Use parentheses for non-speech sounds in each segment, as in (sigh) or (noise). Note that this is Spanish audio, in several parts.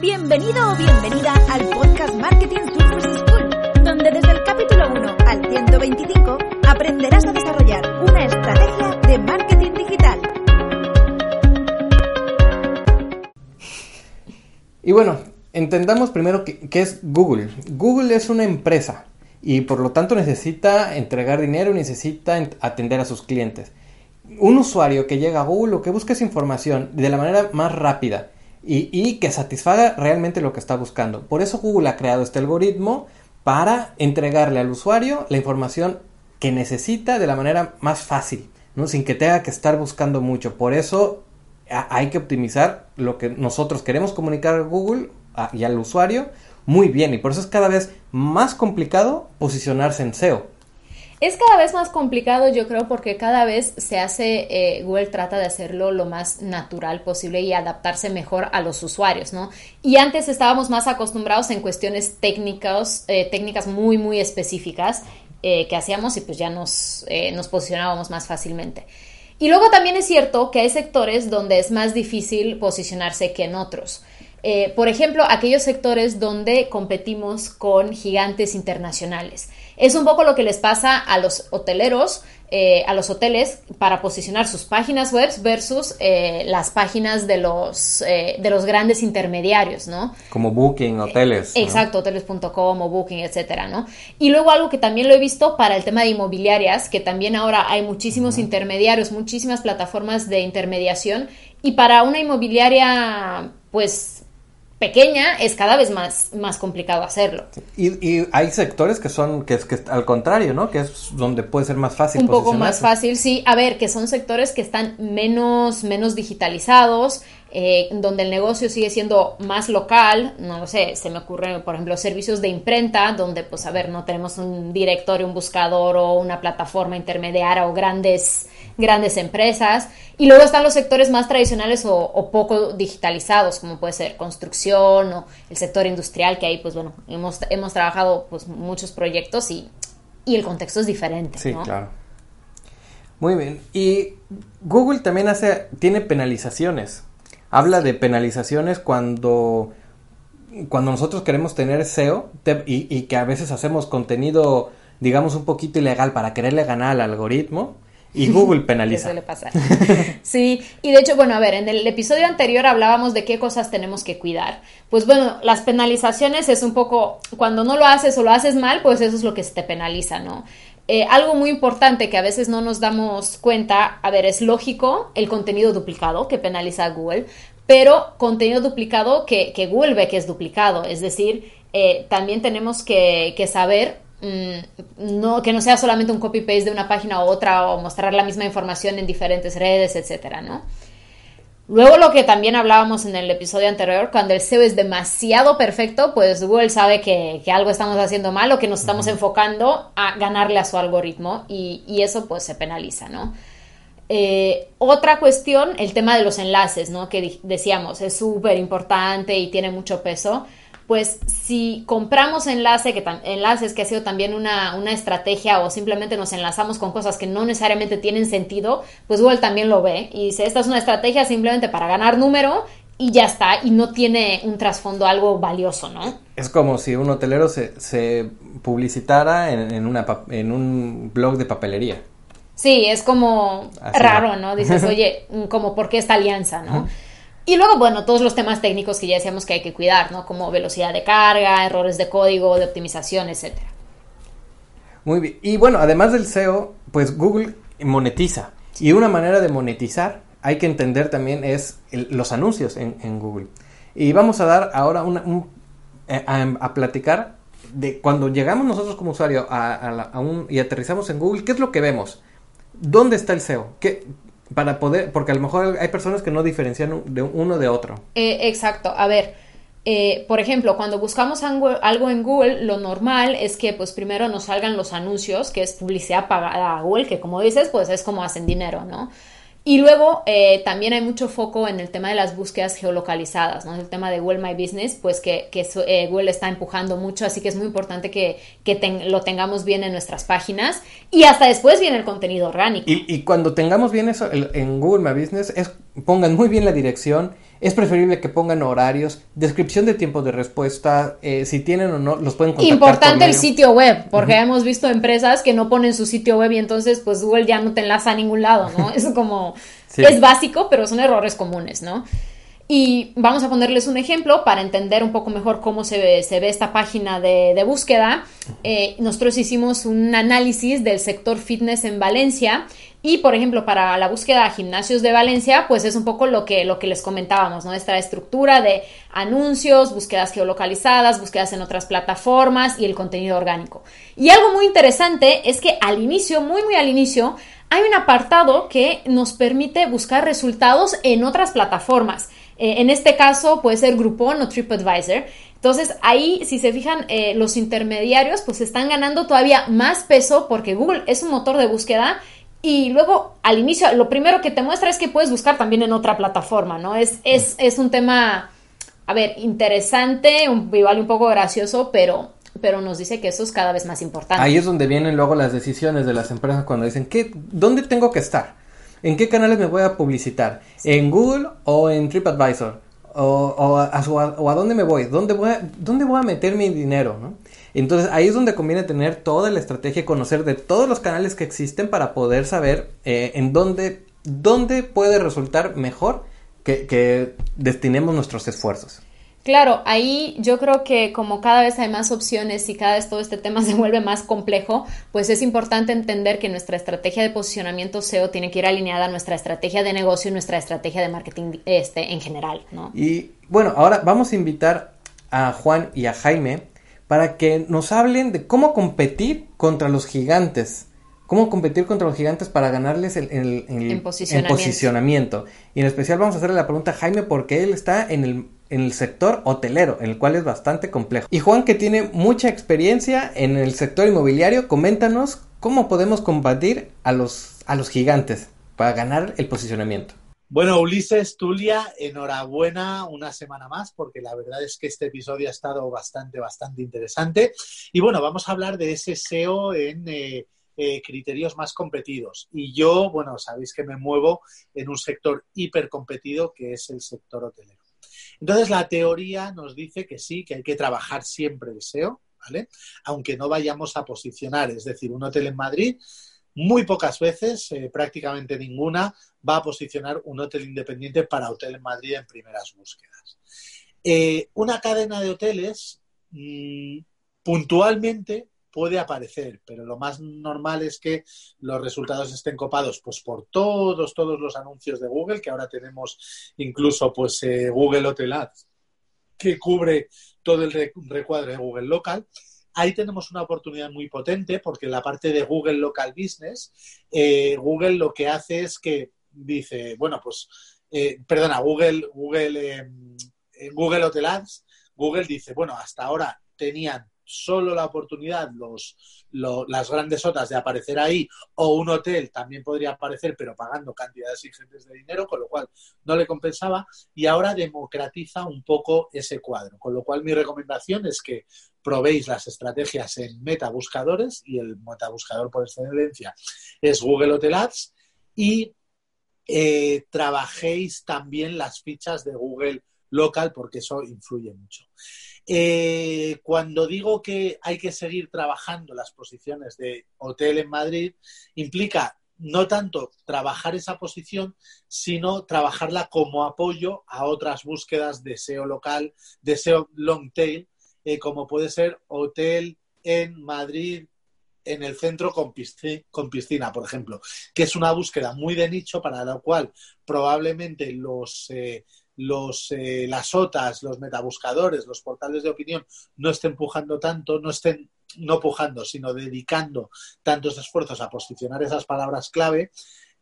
Bienvenido o bienvenida al podcast Marketing Surface School, donde desde el capítulo 1 al 125 aprenderás a desarrollar una estrategia de marketing digital. Y bueno, entendamos primero qué, es Google. Google es una empresa y por lo tanto necesita entregar dinero necesita atender a sus clientes. Un usuario que llega a Google lo que busca es información de la manera más rápida y, que satisfaga realmente lo que está buscando. Por eso Google ha creado este algoritmo para entregarle al usuario la información que necesita de la manera más fácil, ¿no? sin que tenga que estar buscando mucho. Por eso hay que optimizar lo que nosotros queremos comunicar a Google y al usuario muy bien y por eso es cada vez más complicado posicionarse en SEO. Es cada vez más complicado, yo creo, porque cada vez se hace, eh, Google trata de hacerlo lo más natural posible y adaptarse mejor a los usuarios, ¿no? Y antes estábamos más acostumbrados en cuestiones técnicas, eh, técnicas muy, muy específicas eh, que hacíamos y pues ya nos, nos posicionábamos más fácilmente. Y luego también es cierto que hay sectores donde es más difícil posicionarse que en otros. Por ejemplo, aquellos sectores donde competimos con gigantes internacionales. Es un poco lo que les pasa a los hoteleros, eh, a los hoteles para posicionar sus páginas web versus eh, las páginas de los, eh, de los grandes intermediarios, ¿no? Como Booking, hoteles. ¿no? Exacto, hoteles.com o Booking, etcétera, ¿no? Y luego algo que también lo he visto para el tema de inmobiliarias, que también ahora hay muchísimos intermediarios, muchísimas plataformas de intermediación, y para una inmobiliaria, pues pequeña, es cada vez más, más complicado hacerlo. Y, y hay sectores que son, que es que al contrario, ¿no? Que es donde puede ser más fácil un poco más fácil, sí. A ver, que son sectores que están menos, menos digitalizados, eh, donde el negocio sigue siendo más local, no lo sé, se me ocurre, por ejemplo, servicios de imprenta, donde, pues, a ver, no tenemos un directorio, un buscador o una plataforma intermediaria o grandes, grandes empresas. Y luego están los sectores más tradicionales o, o poco digitalizados, como puede ser construcción o el sector industrial, que ahí, pues, bueno, hemos, hemos trabajado, pues, muchos proyectos y, y el contexto es diferente, Sí, ¿no? claro. Muy bien. Y Google también hace, tiene penalizaciones. Habla de penalizaciones cuando, cuando nosotros queremos tener SEO te- y, y que a veces hacemos contenido, digamos, un poquito ilegal para quererle ganar al algoritmo. Y Google penaliza. (laughs) suele pasar. Sí, y de hecho, bueno, a ver, en el episodio anterior hablábamos de qué cosas tenemos que cuidar. Pues bueno, las penalizaciones es un poco, cuando no lo haces o lo haces mal, pues eso es lo que se te penaliza, ¿no? Eh, algo muy importante que a veces no nos damos cuenta, a ver, es lógico el contenido duplicado que penaliza a Google, pero contenido duplicado que, que Google que es duplicado, es decir, eh, también tenemos que, saber no, que no sea solamente un copy-paste de una página a otra o mostrar la misma información en diferentes redes, etcétera, ¿no? Luego lo que también hablábamos en el episodio anterior, cuando el SEO es demasiado perfecto, pues Google sabe que, que algo estamos haciendo mal o que nos estamos enfocando a ganarle a su algoritmo y, y eso pues se penaliza, ¿no? Eh, otra cuestión, el tema de los enlaces, ¿no? Que decíamos, es súper importante y tiene mucho peso. Pues si compramos enlace, que enlaces que ha sido también una, una estrategia o simplemente nos enlazamos con cosas que no necesariamente tienen sentido, pues Google también lo ve y dice, esta es una estrategia simplemente para ganar número y ya está, y no tiene un trasfondo algo valioso, ¿no? Es como si un hotelero se, se publicitara en, en una, pa- en un blog de papelería. Sí, es como Así raro. ¿no? Dices, (laughs) oye, como por qué esta alianza, ¿no? Y luego, bueno, todos los temas técnicos que ya decíamos que hay que cuidar, ¿no? Como velocidad de carga, errores de código, de optimización, etcétera. Muy bien. Y bueno, además del SEO, pues Google monetiza. Y una manera de monetizar, hay que entender también, es los anuncios en, Google. Y vamos a dar ahora una, un- eh, a, platicar de cuando llegamos nosotros como usuario a un, y aterrizamos en Google, ¿qué es lo que vemos? ¿Dónde está el SEO? ¿Qué, para poder, porque a lo mejor hay personas que no diferencian de uno de otro. Eh, exacto. A ver, eh, por ejemplo, cuando buscamos algo, algo en Google, lo normal es que pues primero nos salgan los anuncios, que es publicidad pagada a Google, que como dices, pues es como hacen dinero, ¿no? Y luego eh, también hay mucho foco en el tema de las búsquedas geolocalizadas, ¿no? El tema de Google My Business, pues que, que eh, Google está empujando mucho, así que es muy importante que, que lo tengamos bien en nuestras páginas. Y hasta después viene el contenido orgánico. Y, y cuando tengamos bien eso en Google My Business, es, pongan muy bien la dirección, es preferible que pongan horarios, descripción de tiempo de respuesta, eh, si tienen o no, los pueden contactar. Importante el sitio web, porque hemos visto empresas que no ponen su sitio web y entonces pues Google ya no te enlaza a ningún lado, ¿no? (laughs) Es como, es básico, pero son errores comunes, ¿no? Y vamos a ponerles un ejemplo para entender un poco mejor cómo se ve, se ve esta página de, búsqueda. Eh, nosotros hicimos un análisis del sector fitness en Valencia y, por ejemplo, para la búsqueda de gimnasios de Valencia, pues es un poco lo que, lo que les comentábamos, ¿no? Esta estructura de anuncios, búsquedas geolocalizadas, búsquedas en otras plataformas y el contenido orgánico. Y algo muy interesante es que al inicio, muy, muy al inicio, hay un apartado que nos permite buscar resultados en otras plataformas. Eh, en este caso puede ser Groupon o TripAdvisor. Entonces ahí, si se fijan, eh, los intermediarios pues están ganando todavía más peso porque Google es un motor de búsqueda y luego al inicio lo primero que te muestra es que puedes buscar también en otra plataforma, ¿no? Es, es, es un tema, a ver, interesante, un, igual un poco gracioso, pero pero nos dice que eso es cada vez más importante. Ahí es donde vienen luego las decisiones de las empresas cuando dicen, ¿qué, ¿dónde tengo que estar? ¿En qué canales me voy a publicitar? ¿En Google o en TripAdvisor? ¿O, a, dónde me voy? ¿Dónde voy a, dónde voy a meter mi dinero? Entonces ahí es donde conviene tener toda la estrategia, conocer de todos los canales que existen para poder saber eh, en dónde, dónde puede resultar mejor que destinemos nuestros esfuerzos. Claro, ahí yo creo que como cada vez hay más opciones y cada vez todo este tema (laughs) se vuelve más complejo, pues es importante entender que nuestra estrategia de posicionamiento SEO tiene que ir alineada a nuestra estrategia de negocio y nuestra estrategia de marketing este, en general, ¿no? Y bueno, ahora vamos a invitar a Juan y a Jaime para que nos hablen de cómo competir contra los gigantes. Cómo competir contra los gigantes para ganarles el, el, posicionamiento. posicionamiento. Y en especial vamos a hacerle la pregunta a Jaime porque él está en el en el sector hotelero, en el cual es bastante complejo. Y Juan, que tiene mucha experiencia en el sector inmobiliario, coméntanos cómo podemos combatir a los, a los gigantes para ganar el posicionamiento. Bueno, Ulises, Tulia, enhorabuena una semana más, porque la verdad es que este episodio ha estado bastante, bastante interesante. Y bueno, vamos a hablar de ese SEO en eh, eh, criterios más competidos. Y yo, bueno, sabéis que me muevo en un sector hiper competido que es el sector hotelero. Entonces, la teoría nos dice que sí, que hay que trabajar siempre el SEO, ¿vale? Aunque no vayamos a posicionar, es decir, un hotel en Madrid, muy pocas veces, eh, prácticamente ninguna, va a posicionar un hotel independiente para Hotel en Madrid en primeras búsquedas. Eh, una cadena de hoteles, mm, puntualmente, puede aparecer, pero lo más normal es que los resultados estén copados pues por todos, todos los anuncios de Google, que ahora tenemos incluso pues eh, Google Hotel Ads, que cubre todo el recuadro de Google Local. Ahí tenemos una oportunidad muy potente porque en la parte de Google Local Business, eh, Google lo que hace es que dice, bueno, pues, eh, perdona, Google, Google, Google Hotel Ads, Google dice, bueno, hasta ahora tenían solo la oportunidad, los, las grandes otras de aparecer ahí, o un hotel también podría aparecer, pero pagando cantidades ingentes de dinero, con lo cual no le compensaba, y ahora democratiza un poco ese cuadro. Con lo cual mi recomendación es que probéis las estrategias en metabuscadores, y el metabuscador por excelencia es Google Hotel Ads, y eh, trabajéis también las fichas de Google Local, porque eso influye mucho. Eh, cuando digo que hay que seguir trabajando las posiciones de hotel en Madrid, implica no tanto trabajar esa posición, sino trabajarla como apoyo a otras búsquedas de SEO local, de SEO long tail, eh, como puede ser hotel en Madrid en el centro con piscina, por ejemplo, que es una búsqueda muy de nicho para la cual probablemente los eh, los, eh, las OTAs, los metabuscadores, los portales de opinión no estén empujando tanto, no estén no pujando, sino dedicando tantos esfuerzos a posicionar esas palabras clave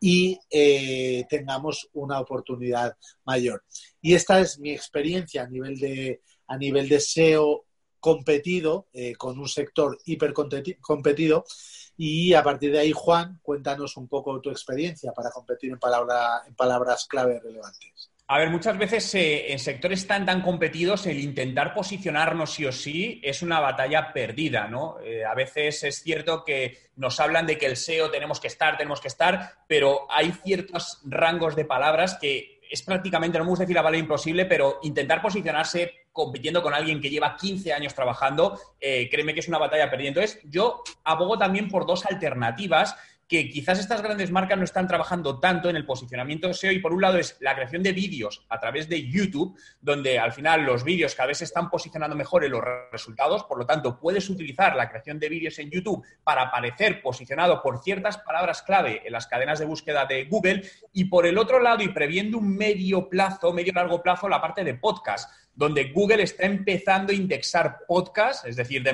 y eh, tengamos una oportunidad mayor. Y esta es mi experiencia a nivel de, a nivel de SEO competido, eh, con un sector hiper competido. Y a partir de ahí, Juan, cuéntanos un poco tu experiencia para competir en, palabra, en palabras clave relevantes. A ver, muchas veces eh, en sectores tan tan competidos el intentar posicionarnos sí o sí es una batalla perdida, ¿no? Eh, a veces es cierto que nos hablan de que el SEO tenemos que estar, tenemos que estar, pero hay ciertos rangos de palabras que es prácticamente, no me gusta decir la palabra imposible, pero intentar posicionarse compitiendo con alguien que lleva 15 años trabajando, eh, créeme que es una batalla perdida. Entonces, yo abogo también por dos alternativas que quizás estas grandes marcas no están trabajando tanto en el posicionamiento SEO y por un lado es la creación de vídeos a través de YouTube, donde al final los vídeos cada vez se están posicionando mejor en los resultados, por lo tanto puedes utilizar la creación de vídeos en YouTube para aparecer posicionado por ciertas palabras clave en las cadenas de búsqueda de Google y por el otro lado y previendo un medio plazo, medio largo plazo, la parte de podcast donde Google está empezando a indexar podcast, es decir, de,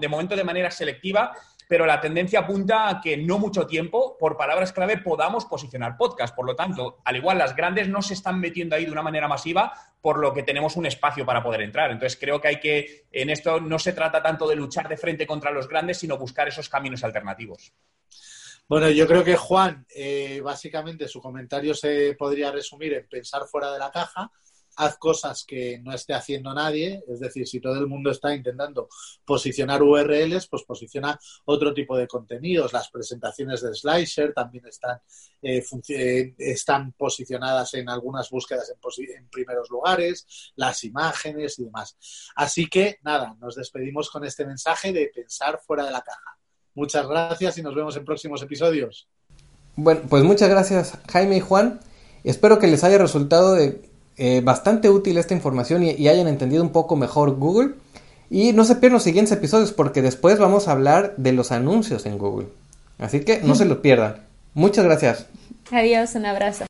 de momento de manera selectiva, pero la tendencia apunta a que no mucho tiempo, por palabras clave, podamos posicionar podcast. Por lo tanto, al igual las grandes no se están metiendo ahí de una manera masiva, por lo que tenemos un espacio para poder entrar. Entonces, creo que hay que, en esto no se trata tanto de luchar de frente contra los grandes, sino buscar esos caminos alternativos. Bueno, yo creo que Juan, eh, básicamente su comentario se podría resumir en pensar fuera de la caja haz cosas que no esté haciendo nadie, es decir, si todo el mundo está intentando posicionar URLs, pues posiciona otro tipo de contenidos. Las presentaciones de Slicer también están, eh, eh, están posicionadas en algunas búsquedas en, en primeros lugares, las imágenes y demás. Así que nada, nos despedimos con este mensaje de pensar fuera de la caja. Muchas gracias y nos vemos en próximos episodios. Bueno, pues muchas gracias Jaime y Juan. Espero que les haya resultado de eh, bastante útil esta información y, hayan entendido un poco mejor Google. Y no se pierdan los siguientes episodios porque después vamos a hablar de los anuncios en Google. Así que no (laughs) se lo pierdan. Muchas gracias. Adiós, un abrazo.